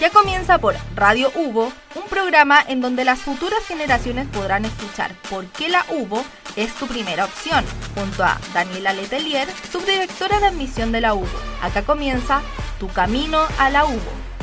Ya comienza por Radio Hugo, un programa en donde las futuras generaciones podrán escuchar por qué la UBO es tu primera opción, junto a Daniela Letelier, subdirectora de admisión de la UBO. Acá comienza Tu Camino a la UBO.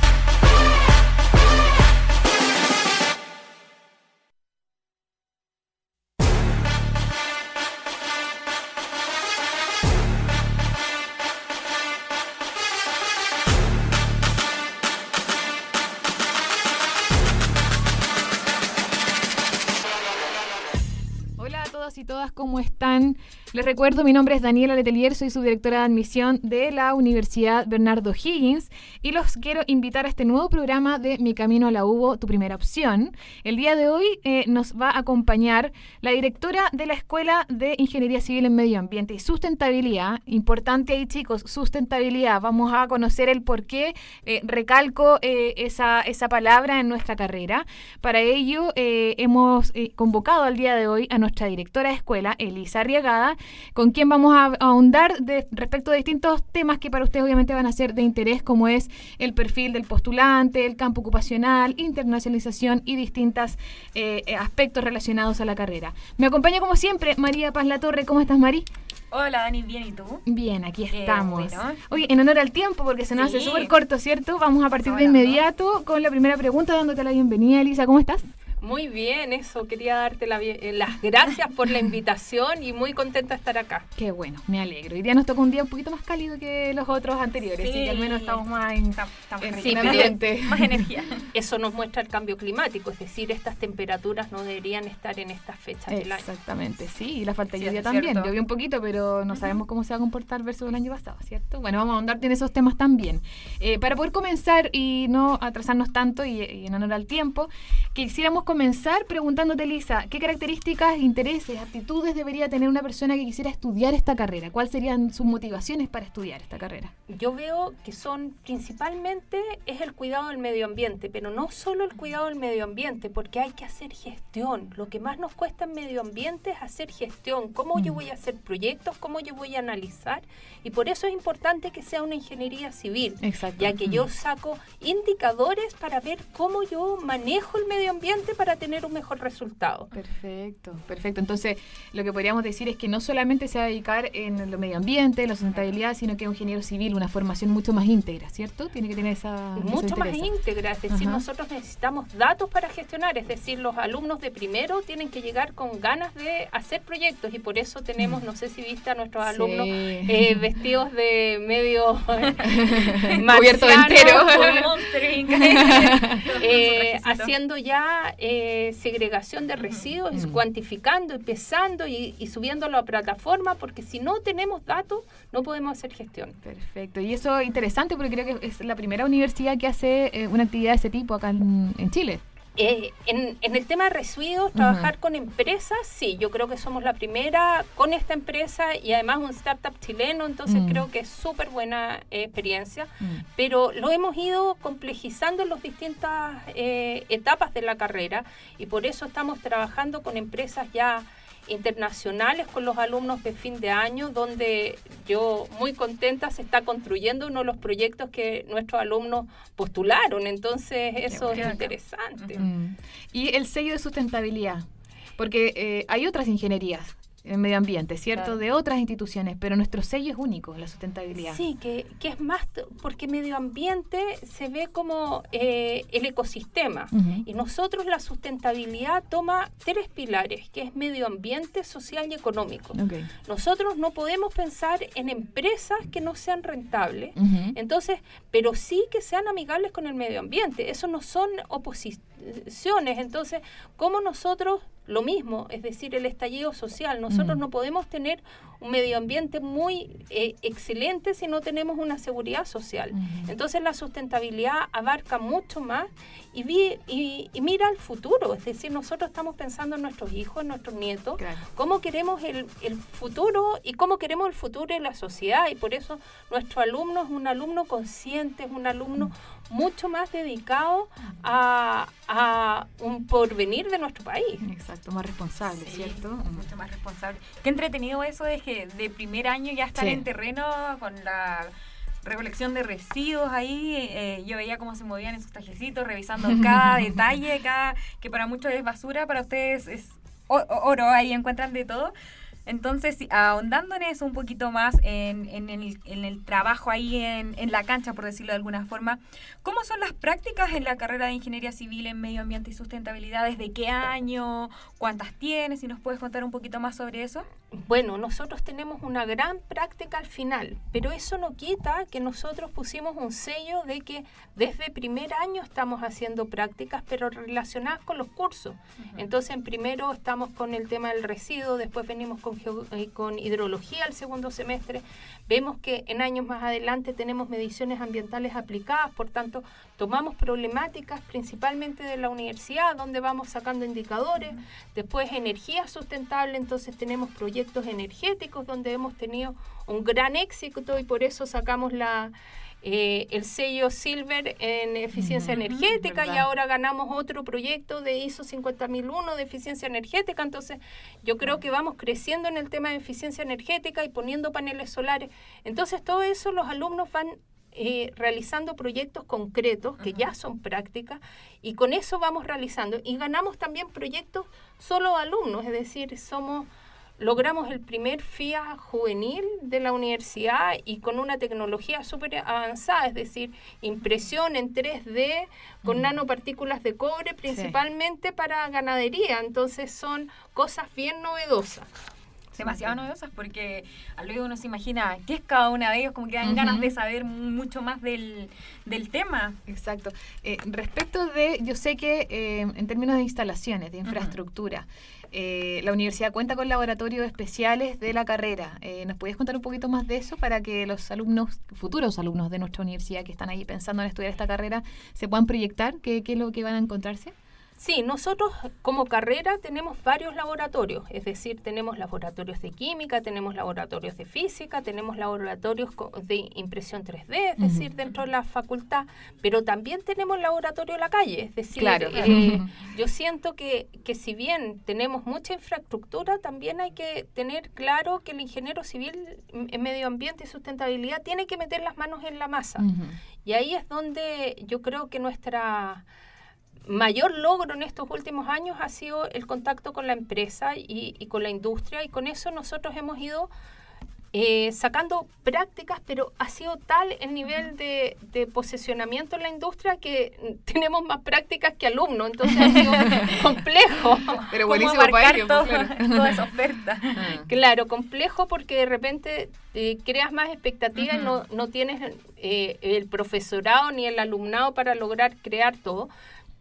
Les recuerdo, mi nombre es Daniela Letelier, soy subdirectora de admisión de la Universidad Bernardo Higgins y los quiero invitar a este nuevo programa de Mi Camino a la UBO, tu primera opción. El día de hoy eh, nos va a acompañar la directora de la Escuela de Ingeniería Civil en Medio Ambiente y Sustentabilidad. Importante ahí, chicos, sustentabilidad. Vamos a conocer el por qué eh, recalco eh, esa, esa palabra en nuestra carrera. Para ello, hemos convocado al día de hoy a nuestra directora de escuela, Elisa Arriagada, con quien vamos a, ahondar de, respecto de distintos temas que para ustedes obviamente van a ser de interés, como es el perfil del postulante, el campo ocupacional, internacionalización y distintos eh, aspectos relacionados a la carrera. Me acompaña como siempre María Paz La Torre. ¿Cómo estás, Mari? Hola Dani, bien, ¿y tú? Bien, aquí estamos. Oye, en honor al tiempo, porque se nos hace súper corto, ¿cierto? Vamos a partir de inmediato con la primera pregunta, dándote la bienvenida, Elisa. ¿Cómo estás? Muy bien, eso. Quería darte eh, las gracias por la invitación y muy contenta de estar acá. Qué bueno, me alegro. Hoy día nos toca un día un poquito más cálido que los otros anteriores, sí, que al menos estamos más en, más energía. Eso nos muestra el cambio climático, es decir, estas temperaturas no deberían estar en estas fechas del año. Exactamente, sí, y la falta de lluvia también. Llovió un poquito, pero no sabemos cómo se va a comportar versus el año pasado, ¿cierto? Bueno, vamos a andarte en esos temas también. Eh, para poder comenzar y no atrasarnos tanto y, y en honor al tiempo, quisiéramos comenzar preguntándote, Lisa, ¿qué características, intereses, actitudes debería tener una persona que quisiera estudiar esta carrera? ¿Cuáles serían sus motivaciones para estudiar esta carrera? Yo veo que son principalmente es el cuidado del medio ambiente, pero no solo el cuidado del medio ambiente, porque hay que hacer gestión. Lo que más nos cuesta en medio ambiente es hacer gestión. ¿Cómo yo mm. voy a hacer proyectos? ¿Cómo yo voy a analizar? Y por eso es importante que sea una ingeniería civil, ya que yo mm. saco indicadores para ver cómo yo manejo el medio ambiente para tener un mejor resultado. Perfecto, perfecto. Entonces, lo que podríamos decir es que no solamente se va a dedicar en el medio ambiente, en la sustentabilidad, sino que es un ingeniero civil, una formación mucho más íntegra, ¿cierto? Tiene que tener esa... Mucho más íntegra, es decir, nosotros necesitamos datos para gestionar, es decir, los alumnos de primero tienen que llegar con ganas de hacer proyectos y por eso tenemos, no sé si viste a nuestros alumnos eh, vestidos de medio cubierto entero, eh, haciendo ya eh, segregación de residuos, cuantificando, empezando y, y subiéndolo a plataforma, porque si no tenemos datos, no podemos hacer gestión. Perfecto. Y eso es interesante porque creo que es la primera universidad que hace eh, una actividad de ese tipo acá en, Chile. Eh, en, el tema de residuos, trabajar con empresas, sí, yo creo que somos la primera con esta empresa y además un startup chileno, entonces mm. creo que es súper buena experiencia, mm. pero lo hemos ido complejizando en las distintas etapas de la carrera y por eso estamos trabajando con empresas ya internacionales con los alumnos de fin de año, donde yo muy contenta se está construyendo uno de los proyectos que nuestros alumnos postularon. Entonces, eso es interesante. Y el sello de sustentabilidad, porque eh, hay otras ingenierías en medio ambiente, ¿cierto? De otras instituciones, pero nuestro sello es único, la sustentabilidad. Sí, que, que es más, porque medio ambiente se ve como eh, el ecosistema y nosotros la sustentabilidad toma tres pilares, que es medio ambiente, social y económico. Nosotros no podemos pensar en empresas que no sean rentables, entonces, pero sí que sean amigables con el medio ambiente. Eso no son entonces, ¿cómo nosotros lo mismo, es decir, el estallido social. Nosotros mm. no podemos tener un medio ambiente muy eh, excelente si no tenemos una seguridad social. Entonces la sustentabilidad abarca mucho más y, vi, y, mira al futuro, es decir, nosotros estamos pensando en nuestros hijos, en nuestros nietos, cómo queremos el, el, futuro y cómo queremos el futuro de la sociedad y por eso nuestro alumno es un alumno consciente, es un alumno mucho más dedicado a, a un porvenir de nuestro país. Exacto, más responsable, ¿cierto? Mucho más responsable. Qué entretenido eso de que de primer año ya están en terreno con la recolección de residuos ahí. Eh, yo veía cómo se movían en sus tajecitos, revisando cada detalle, cada que para muchos es basura, para ustedes es oro, ahí encuentran de todo. Entonces, ahondando en eso un poquito más, en, en, el, en el, trabajo ahí en, en, la cancha, por decirlo de alguna forma, ¿cómo son las prácticas en la carrera de Ingeniería Civil en Medio Ambiente y Sustentabilidad? ¿Desde qué año? ¿Cuántas tienes? Si nos puedes contar un poquito más sobre eso. Bueno, nosotros tenemos una gran práctica al final, pero eso no quita que nosotros pusimos un sello de que desde primer año estamos haciendo prácticas, pero relacionadas con los cursos. Entonces, en primero estamos con el tema del residuo, después venimos con eh, con, hidrología el segundo semestre. Vemos que en años más adelante tenemos mediciones ambientales aplicadas, por tanto, tomamos problemáticas principalmente de la universidad, donde vamos sacando indicadores. Después, energía sustentable, entonces tenemos proyectos energéticos donde hemos tenido un gran éxito y por eso sacamos la eh, el sello Silver en eficiencia energética y ahora ganamos otro proyecto de ISO 50001 de eficiencia energética. Entonces, yo creo que vamos creciendo en el tema de eficiencia energética y poniendo paneles solares. Entonces, todo eso los alumnos van eh, realizando proyectos concretos que ya son prácticas y con eso vamos realizando. Y ganamos también proyectos solo alumnos, es decir, somos logramos el primer FIA juvenil de la universidad y con una tecnología súper avanzada, es decir, impresión en 3D con nanopartículas de cobre principalmente para ganadería. Entonces son cosas bien novedosas. Demasiado novedosas porque al oído uno se imagina qué es cada una de ellos, como que dan ganas de saber mucho más del, tema. Exacto. Eh, respecto de, yo sé que eh, en términos de instalaciones, de infraestructura, eh, la universidad cuenta con laboratorios especiales de la carrera. ¿Nos podías contar un poquito más de eso para que los alumnos, futuros alumnos de nuestra universidad que están ahí pensando en estudiar esta carrera, se puedan proyectar? ¿Qué, qué es lo que van a encontrarse? Sí, nosotros como carrera tenemos varios laboratorios, es decir, tenemos laboratorios de química, tenemos laboratorios de física, tenemos laboratorios de impresión 3D, es decir, dentro de la facultad, pero también tenemos laboratorio en la calle, es decir, eh, yo siento que, que si bien tenemos mucha infraestructura, también hay que tener claro que el ingeniero civil en medio ambiente y sustentabilidad tiene que meter las manos en la masa. Y ahí es donde yo creo que nuestra mayor logro en estos últimos años ha sido el contacto con la empresa y, con la industria y con eso nosotros hemos ido eh, sacando prácticas, pero ha sido tal el nivel de, de, posesionamiento en la industria que tenemos más prácticas que alumnos, entonces ha sido complejo. Pero buenísimo para ellos, pues, claro. toda esa oferta. Ah. Claro, complejo porque de repente eh, creas más expectativas y no, no tienes eh, el profesorado ni el alumnado para lograr crear todo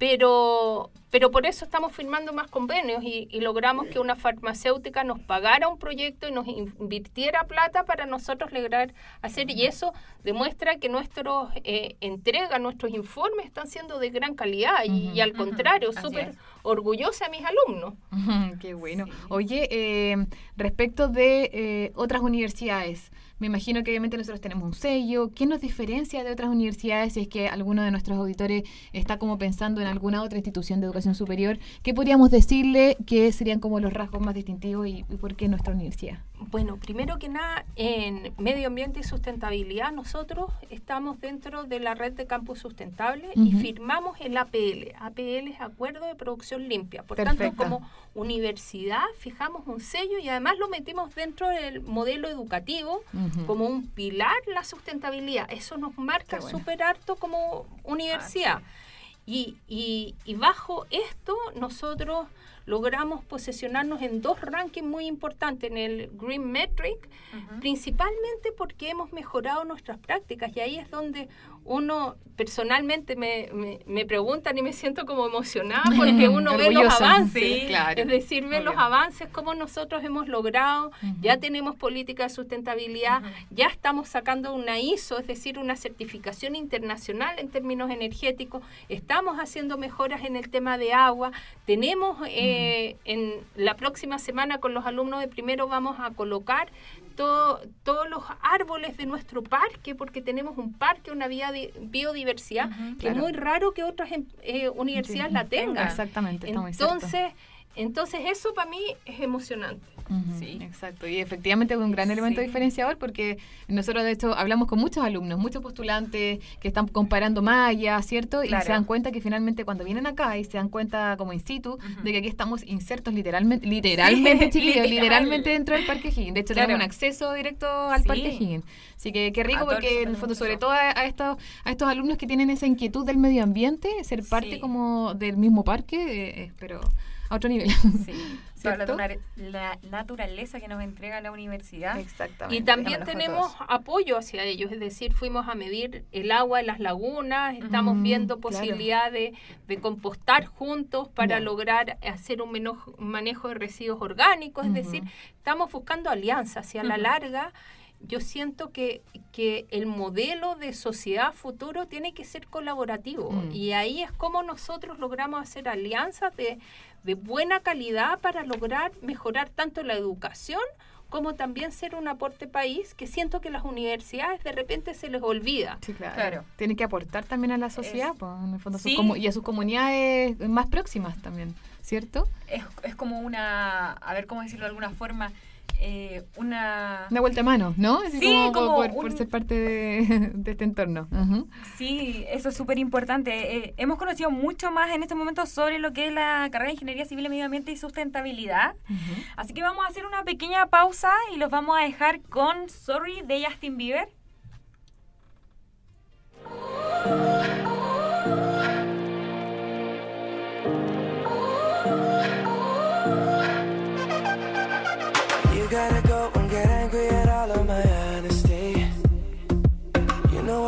pero, pero por eso estamos firmando más convenios y, logramos que una farmacéutica nos pagara un proyecto y nos invirtiera plata para nosotros lograr hacer. Y eso demuestra que nuestros eh, entregas, nuestros informes están siendo de gran calidad y, al contrario, súper orgullosa a mis alumnos. Qué bueno. Oye, eh, respecto de eh, otras universidades, me imagino que obviamente nosotros tenemos un sello. ¿Qué nos diferencia de otras universidades si es que alguno de nuestros auditores está como pensando en alguna otra institución de educación superior? ¿Qué podríamos decirle que serían como los rasgos más distintivos y, por qué nuestra universidad? Bueno, primero que nada, en medio ambiente y sustentabilidad, nosotros estamos dentro de la red de campus sustentable y firmamos el APL. APL es Acuerdo de Producción Limpia. Por tanto, como universidad fijamos un sello y además lo metimos dentro del modelo educativo como un pilar la sustentabilidad. Eso nos marca súper harto como universidad. y, y, y bajo esto nosotros logramos posicionarnos en dos rankings muy importantes, en el Green Metric, principalmente porque hemos mejorado nuestras prácticas. Y ahí es donde uno personalmente me, me, preguntan y me siento como emocionada porque uno ve los avances, es decir, ve los avances, como nosotros hemos logrado, ya tenemos política de sustentabilidad, ya estamos sacando una ISO, es decir, una certificación internacional en términos energéticos, estamos haciendo mejoras en el tema de agua, tenemos eh, en la próxima semana con los alumnos de primero vamos a colocar todos los árboles de nuestro parque, porque tenemos un parque, una biodiversidad, que es muy raro que otras em, eh, universidades la tengan. Exactamente. Entonces, entonces eso para mí es emocionante. Sí. Exacto, y efectivamente es un gran elemento diferenciador porque nosotros de hecho hablamos con muchos alumnos, muchos postulantes que están comparando mallas, ¿cierto? Y se dan cuenta que finalmente cuando vienen acá y se dan cuenta como in situ de que aquí estamos insertos literalmente, literalmente, chiquillos, literalmente dentro del Parque Higgins. De hecho, tenemos un acceso directo al Parque Higgins. Así que qué rico porque en el fondo, sobre todo a, estos, a estos alumnos que tienen esa inquietud del medio ambiente, ser parte como del mismo parque, eh, pero a otro nivel. Sí. la, naturaleza que nos entrega la universidad. Exactamente. Y también tenemos apoyo hacia ellos, es decir, fuimos a medir el agua en las lagunas, estamos viendo posibilidades de, compostar juntos para lograr hacer un manejo de residuos orgánicos, es decir, estamos buscando alianzas hacia la larga yo siento que, que, el modelo de sociedad futuro tiene que ser colaborativo mm. y ahí es como nosotros logramos hacer alianzas de, de, buena calidad para lograr mejorar tanto la educación como también ser un aporte país que siento que las universidades de repente se les olvida. Sí, claro. Tienen que aportar también a la sociedad, pues, en el fondo, y a sus comunidades más próximas también, ¿cierto? Es, es como una, a ver cómo decirlo de alguna forma, eh, una... Una vuelta a mano, ¿no? sí, como, por, ser parte de, este entorno. Sí, eso es súper importante. Eh, hemos conocido mucho más en este momento sobre lo que es la carrera de Ingeniería Civil, Medio Ambiente y Sustentabilidad. Así que vamos a hacer una pequeña pausa y los vamos a dejar con Sorry de Justin Bieber.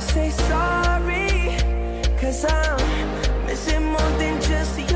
say sorry? Cause I'm missing more than just your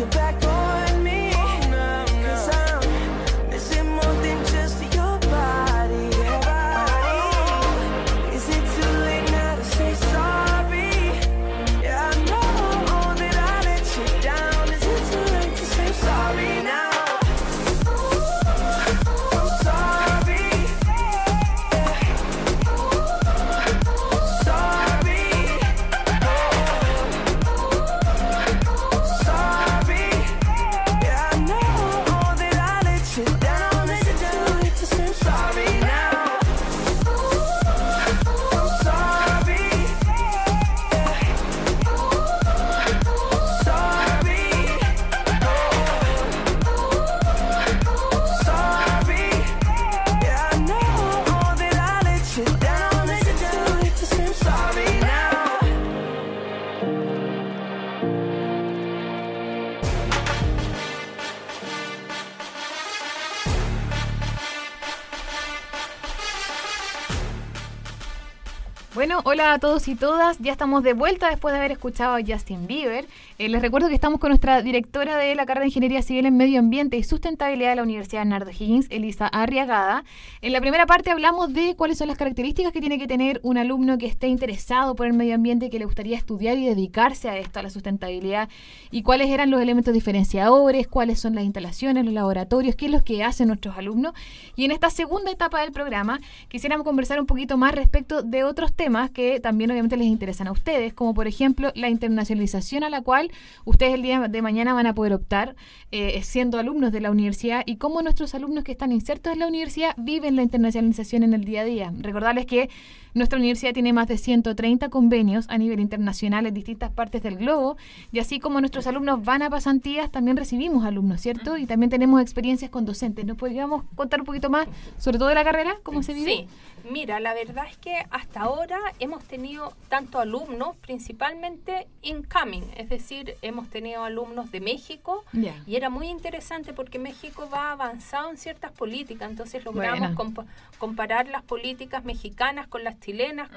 your back hola a todos y todas. Ya estamos de vuelta después de haber escuchado a Justin Bieber. Eh, les recuerdo que estamos con nuestra directora de la carrera de Ingeniería Civil en Medio Ambiente y Sustentabilidad de la Universidad Bernardo Higgins, Elisa Arriagada. En la primera parte hablamos de cuáles son las características que tiene que tener un alumno que esté interesado por el medio ambiente, que le gustaría estudiar y dedicarse a esto, a la sustentabilidad, y cuáles eran los elementos diferenciadores, cuáles son las instalaciones, los laboratorios, qué es lo que hacen nuestros alumnos. Y en esta segunda etapa del programa quisiéramos conversar un poquito más respecto de otros temas que también obviamente les interesan a ustedes, como por ejemplo la internacionalización a la cual ustedes el día de mañana van a poder optar eh, siendo alumnos de la universidad y cómo nuestros alumnos que están insertos en la universidad viven la internacionalización en el día a día. Recordarles que nuestra universidad tiene más de 130 convenios a nivel internacional en distintas partes del globo y así como nuestros alumnos van a pasantías, también recibimos alumnos, ¿cierto? Y también tenemos experiencias con docentes. ¿Nos podríamos contar un poquito más sobre todo de la carrera? ¿Cómo se vive? Sí, mira, la verdad es que hasta ahora hemos tenido tanto alumnos, principalmente incoming, es decir, hemos tenido alumnos de México y era muy interesante porque México va avanzado en ciertas políticas, entonces logramos comparar las políticas mexicanas con las chilenas,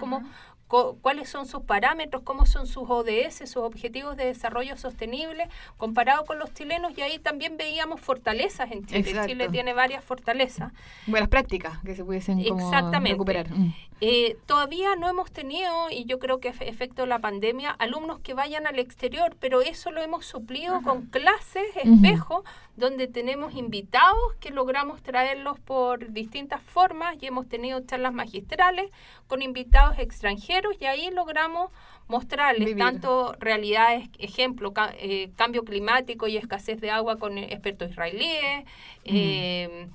cuáles son sus parámetros, cómo son sus ODS, sus objetivos de desarrollo sostenible, comparado con los chilenos, y ahí también veíamos fortalezas en Chile. Chile tiene varias fortalezas. Buenas prácticas que se pudiesen como recuperar. Mm. Eh, todavía no hemos tenido, y yo creo que efecto de la pandemia, alumnos que vayan al exterior, pero eso lo hemos suplido con clases espejo, donde tenemos invitados que logramos traerlos por distintas formas y hemos tenido charlas magistrales con invitados extranjeros y ahí logramos mostrarles tanto realidades, ejemplo, eh, cambio climático y escasez de agua con expertos israelíes. Eh,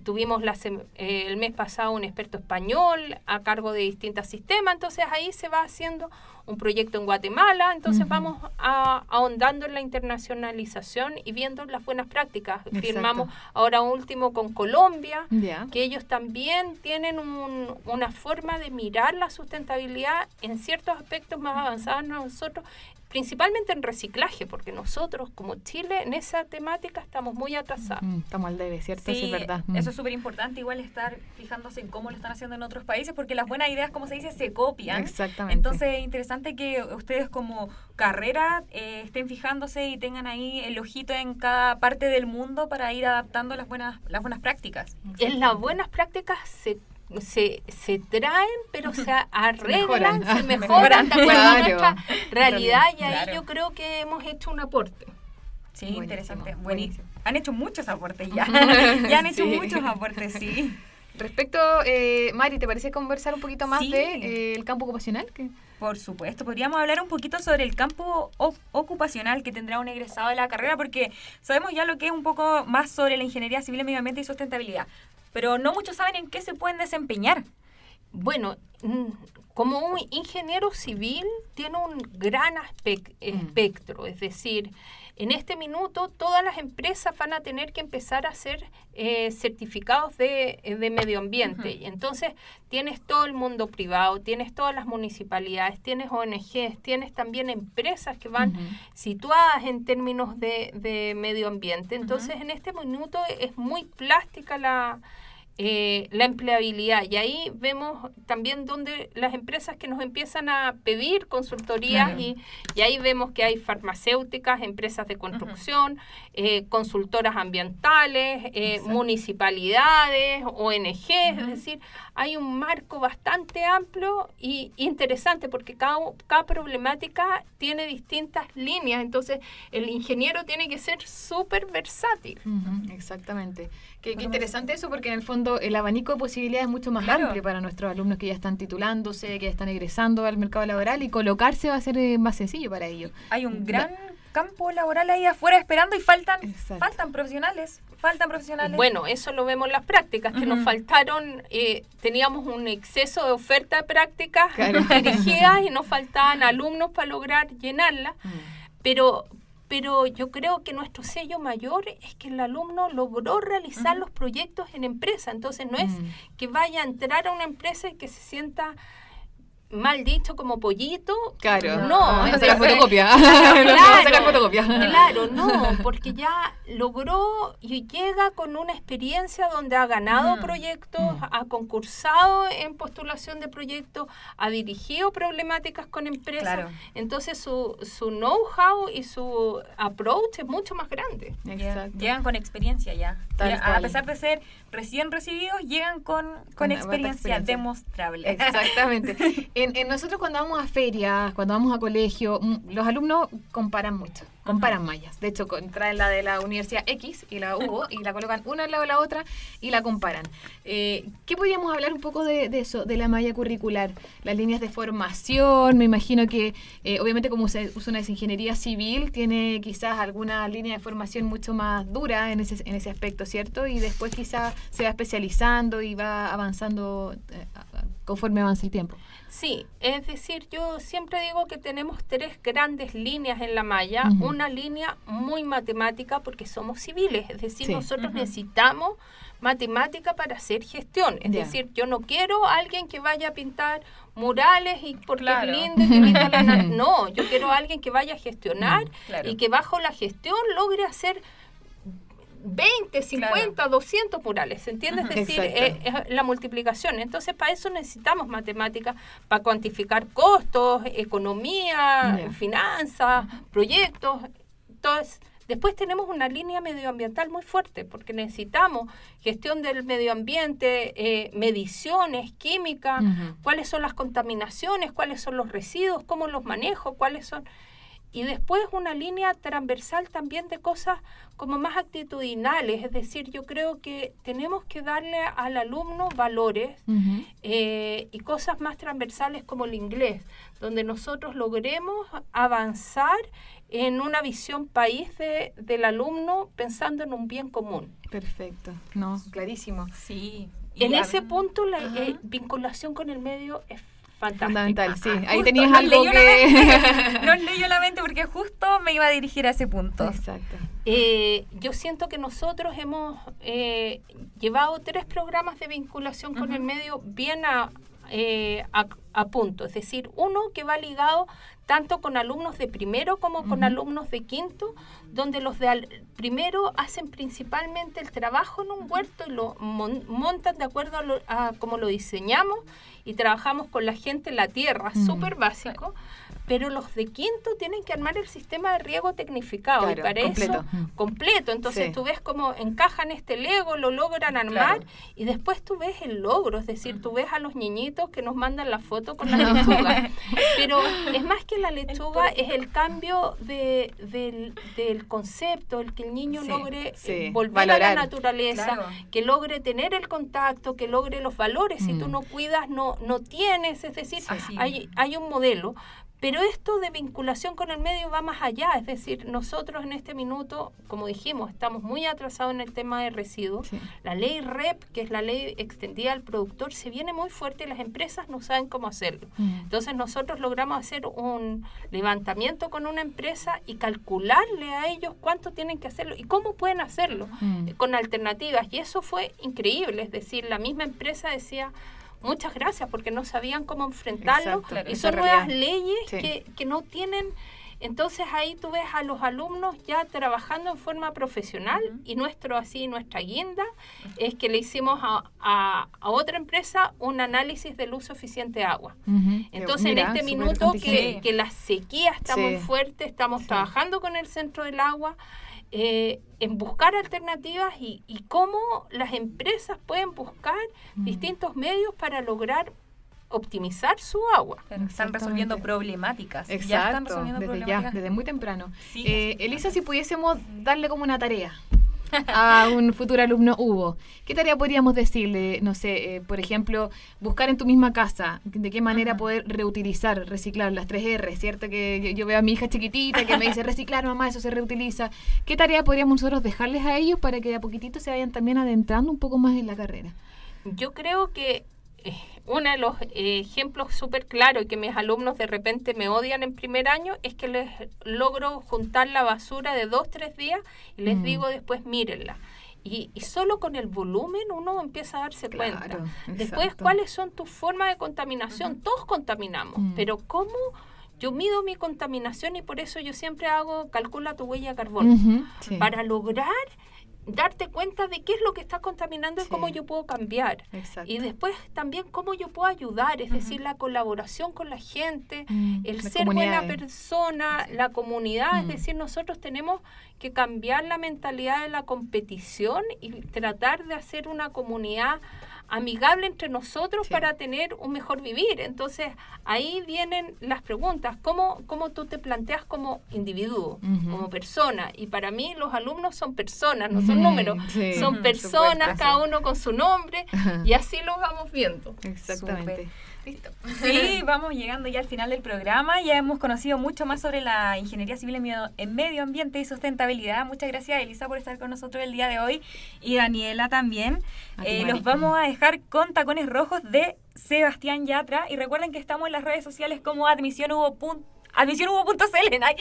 tuvimos eh, el mes pasado un experto español a cargo de distintos sistemas, entonces ahí se va haciendo un proyecto en Guatemala, entonces vamos a, ahondando en la internacionalización y viendo las buenas prácticas. Firmamos ahora último con Colombia, que ellos también tienen una forma de mirar la sustentabilidad en ciertos aspectos más avanzados nosotros principalmente en reciclaje, porque nosotros como Chile en esa temática estamos muy atrasados. Mm, estamos al debe, ¿cierto? Sí, es verdad. Mm. Eso es súper importante, igual estar fijándose en cómo lo están haciendo en otros países, porque las buenas ideas, como se dice, se copian. Exactamente. Entonces es interesante que ustedes como carrera eh, estén fijándose y tengan ahí el ojito en cada parte del mundo para ir adaptando las buenas, las buenas prácticas. En las buenas prácticas se se, se traen, pero se arreglan, se mejoran, de acuerdo a nuestra realidad. y ahí yo creo que hemos hecho un aporte. Sí, interesante, buenísimo. Han hecho muchos aportes ya, ya han hecho muchos aportes, sí. Respecto, eh, Mari, ¿te parece conversar un poquito más del de, eh, campo ocupacional? Por supuesto, podríamos hablar un poquito sobre el campo ocupacional que tendrá un egresado de la carrera, porque sabemos ya lo que es un poco más sobre la ingeniería civil, medio ambiente y sustentabilidad pero no muchos saben en qué se pueden desempeñar. Bueno, mm, como un ingeniero civil tiene un gran mm. espectro, es decir, en este minuto todas las empresas van a tener que empezar a hacer eh, certificados de, medio ambiente. y Entonces tienes todo el mundo privado, tienes todas las municipalidades, tienes ONGs, tienes también empresas que van situadas en términos de, medio ambiente. Entonces en este minuto es muy plástica la eh, la empleabilidad. Y ahí vemos también donde las empresas que nos empiezan a pedir consultorías y, y, ahí vemos que hay farmacéuticas, empresas de construcción, eh, consultoras ambientales, eh, municipalidades, ONG, es decir, hay un marco bastante amplio y interesante porque cada, cada problemática tiene distintas líneas, entonces el ingeniero tiene que ser súper versátil. exactamente. Qué, interesante eso porque en el fondo el abanico de posibilidades es mucho más amplio para nuestros alumnos que ya están titulándose, que ya están egresando al mercado laboral y colocarse va a ser eh, más sencillo para ellos. Hay un gran campo laboral ahí afuera esperando y faltan faltan profesionales, faltan profesionales. Bueno, eso lo vemos en las prácticas, que nos faltaron, eh, teníamos un exceso de oferta de prácticas dirigidas y nos faltaban alumnos para lograr llenarla, mm. pero pero yo creo que nuestro sello mayor es que el alumno logró realizar los proyectos en empresa. Entonces no es mm. que vaya a entrar a una empresa y que se sienta mal dicho como pollito. Claro. No, no sacar fotocopia. Claro, sacar fotocopia. Claro, no, porque ya logró y llega con una experiencia donde ha ganado Mm. proyectos, Mm. ha concursado en postulación de proyectos, ha dirigido problemáticas con empresas. Claro. Entonces su, su know-how y su approach es mucho más grande. Exacto. Llegan con experiencia ya. Tal a pesar de ser recién recibidos, llegan con, con Con experiencia, experiencia. demostrable. Exactamente. En, nosotros cuando vamos a ferias, cuando vamos a colegio, los alumnos comparan mucho, comparan mallas. De hecho, traen la de la Universidad X y la UBO y la colocan una al lado de la otra y la comparan. Eh, ¿Qué podríamos hablar un poco de, de eso, de la malla curricular? Las líneas de formación, me imagino que eh, obviamente como se usa una ingeniería civil, tiene quizás alguna línea de formación mucho más dura en ese, en ese aspecto, ¿cierto? Y después quizás se va especializando y va avanzando eh, conforme avanza el tiempo. Sí, es decir, yo siempre digo que tenemos tres grandes líneas en la malla. Una línea muy matemática porque somos civiles, es decir, Sí. nosotros necesitamos matemática para hacer gestión. Es decir, yo no quiero a alguien que vaya a pintar murales y porque Claro. es lindo y que pinta la No, yo quiero a alguien que vaya a gestionar Claro. y que bajo la gestión logre hacer 20, 50, 200 murales, ¿entiendes? Ujú. Es decir, es la multiplicación. Entonces, para eso necesitamos matemáticas, para cuantificar costos, economía, finanzas, proyectos. Entonces, después tenemos una línea medioambiental muy fuerte, porque necesitamos gestión del medio ambiente, eh, mediciones, química, cuáles son las contaminaciones, cuáles son los residuos, cómo los manejo, cuáles son... Y después una línea transversal también de cosas como más actitudinales, es decir, yo creo que tenemos que darle al alumno valores eh, y cosas más transversales como el inglés, donde nosotros logremos avanzar en una visión país de- del alumno pensando en un bien común. Perfecto. No, clarísimo. Sí. Y En ese punto la eh, vinculación con el medio es fantástica. Fundamental, sí. Ahí Justo, tenías algo que... Nos leyó la mente porque justo me iba a dirigir a ese punto. Exacto. Eh, yo siento que nosotros hemos eh, llevado tres programas de vinculación con el medio bien a, eh, a, a punto. Es decir, uno que va ligado tanto con alumnos de primero como con alumnos de quinto, donde los de al- primero hacen principalmente el trabajo en un huerto y lo mon- montan de acuerdo a, lo- a como lo diseñamos y trabajamos con la gente en la tierra, Mm. súper básico. Pero los de quinto tienen que armar el sistema de riego tecnificado y Claro, para completo. eso completo. Entonces Sí. tú ves cómo encajan este Lego, lo logran armar Claro. y después tú ves el logro, es decir, tú ves a los niñitos que nos mandan la foto con la lechuga. Pero es más que la lechuga, es el cambio de, del, del concepto, el que el niño Sí, logre eh, sí, volver valorar. a la naturaleza, Claro. que logre tener el contacto, que logre los valores. Si Mm. tú no cuidas, no, no tienes, es decir, Así hay, hay un modelo. Pero esto de vinculación con el medio va más allá, es decir, nosotros en este minuto, como dijimos, estamos muy atrasados en el tema de residuos. Sí. La ley REP, que es la ley extendida al productor, se viene muy fuerte y las empresas no saben cómo hacerlo. Mm. Entonces nosotros logramos hacer un levantamiento con una empresa y calcularle a ellos cuánto tienen que hacerlo y cómo pueden hacerlo Mm. con alternativas. Y eso fue increíble, es decir, la misma empresa decía... Muchas gracias porque no sabían cómo enfrentarlo Exacto, y son nuevas leyes Sí. que, que no tienen entonces ahí tú ves a los alumnos ya trabajando en forma profesional y nuestro así nuestra guinda es que le hicimos a, a- a otra empresa un análisis del uso eficiente de agua. Entonces Mira, en este minuto que, que la sequía está Sí. muy fuerte, estamos Sí. trabajando con el Centro del Agua eh, en buscar alternativas y, y cómo las empresas pueden buscar Mm. distintos medios para lograr optimizar su agua. Están resolviendo problemáticas. ya están Exacto, resolviendo desde ya, problemáticas. desde muy temprano. Sí. Eh, Elisa, si pudiésemos darle como una tarea a un futuro alumno Hugo, ¿qué tarea podríamos decirle? No sé, eh, por ejemplo, buscar en tu misma casa de qué manera poder reutilizar, reciclar las 3 R, ¿cierto? Que yo, yo veo a mi hija chiquitita que me dice reciclar, mamá, eso se reutiliza. ¿Qué tarea podríamos nosotros dejarles a ellos para que de a poquitito se vayan también adentrando un poco más en la carrera? Yo creo que eh, uno de los ejemplos súper claros y que mis alumnos de repente me odian en primer año es que les logro juntar la basura de dos, tres días y les Mm. digo después mírenla. Y, y, solo con el volumen uno empieza a darse Claro, cuenta. Después, exacto. ¿cuáles son tus formas de contaminación? Todos contaminamos, Mm. pero ¿cómo yo mido mi contaminación y por eso yo siempre hago, calcula tu huella de carbono? Sí. Para lograr darte cuenta de qué es lo que está contaminando y cómo yo puedo cambiar. Exacto. Y después también cómo yo puedo ayudar, es decir, la colaboración con la gente, Mm, el ser buena persona, la comunidad, es Mm. decir, nosotros tenemos que cambiar la mentalidad de la competición y tratar de hacer una comunidad amigable entre nosotros Sí. para tener un mejor vivir. Entonces, ahí vienen las preguntas, ¿cómo, cómo tú te planteas como individuo, como persona? Y para mí los alumnos son personas, no son números, sí, son personas, supuesto, cada sí. uno con su nombre, y así los vamos viendo. Exactamente. Listo. Sí, vamos llegando ya al final del programa. Ya hemos conocido mucho más sobre la ingeniería civil en medio, en medio ambiente y sustentabilidad. Muchas gracias, Elisa, por estar con nosotros el día de hoy y Daniela también. Eh, los vamos a dejar con tacones rojos de Sebastián Yatra. Y recuerden que estamos en las redes sociales como admisión hubo Admisión hubo.cl, ay,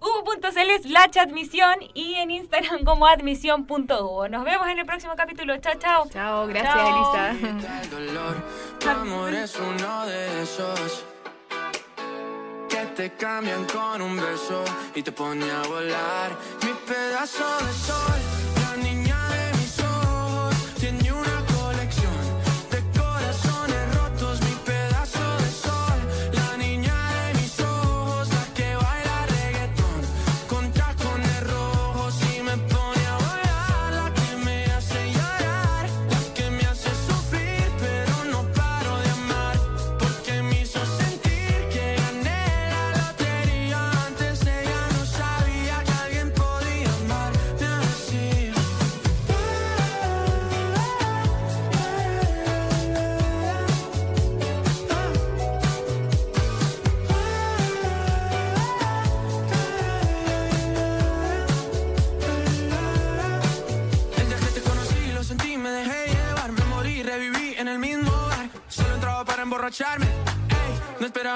hubo.cl slash admisión y en Instagram como admisión.hubo. Nos vemos en el próximo capítulo. Chao, chao. Chao, gracias, Chao. Elisa. El dolor, tu amor es uno de esos que te cambian con un beso y te pone a volar. Mi pedazo de sol,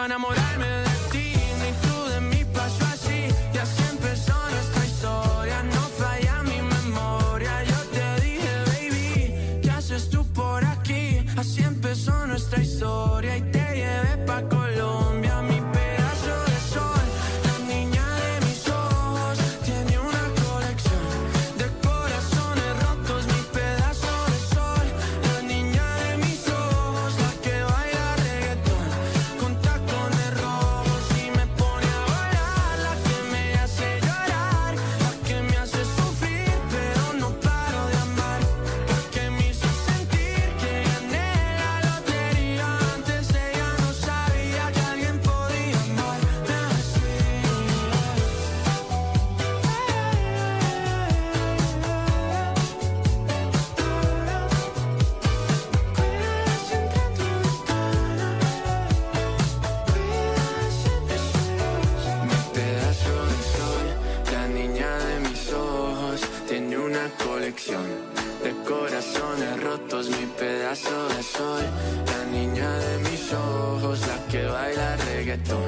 no reggaetón